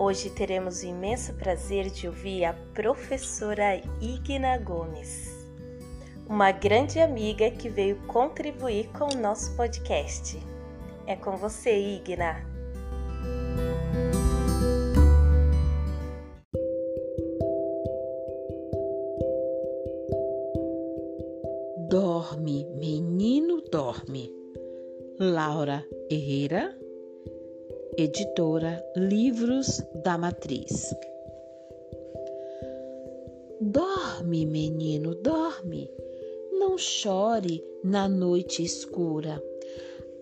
Hoje teremos o imenso prazer de ouvir a professora Igna Gomes, uma grande amiga que veio contribuir com o nosso podcast. É com você, Igna. Dorme, menino, dorme. Laura Herrera, editora Livros da Matriz. Dorme, menino, dorme. Não chore na noite escura.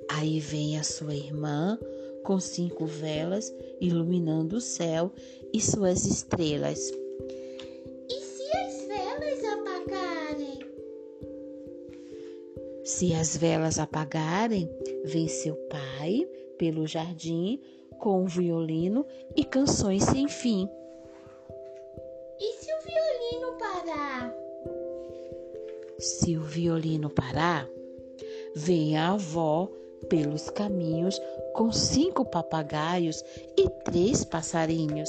Aí vem a sua irmã com cinco velas iluminando o céu e suas estrelas. E se as velas apagarem? Se as velas apagarem, vem seu pai pelo jardim com um violino e canções sem fim. E se o violino parar? Se o violino parar, vem a avó pelos caminhos com cinco papagaios e três passarinhos.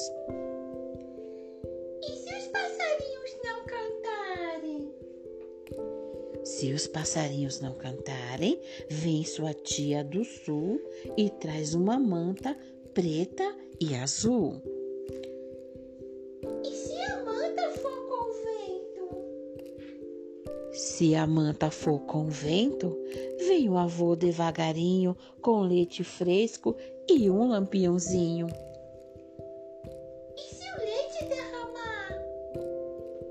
Se os passarinhos não cantarem, vem sua tia do sul e traz uma manta preta e azul. E se a manta for com vento? Se a manta for com vento, vem o avô devagarinho com leite fresco e um lampiãozinho. E se o leite derramar?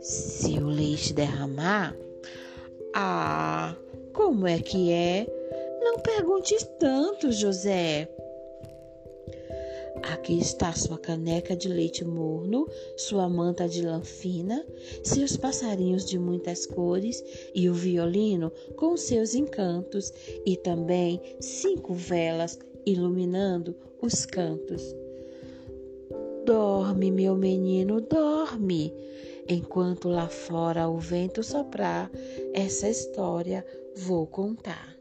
Se o leite derramar, ah, como é que é? Não perguntes tanto, José. Aqui está sua caneca de leite morno, sua manta de lã fina, seus passarinhos de muitas cores e o violino com seus encantos, e também cinco velas iluminando os cantos. Dorme, meu menino, dorme. Enquanto lá fora o vento soprar, essa história vou contar.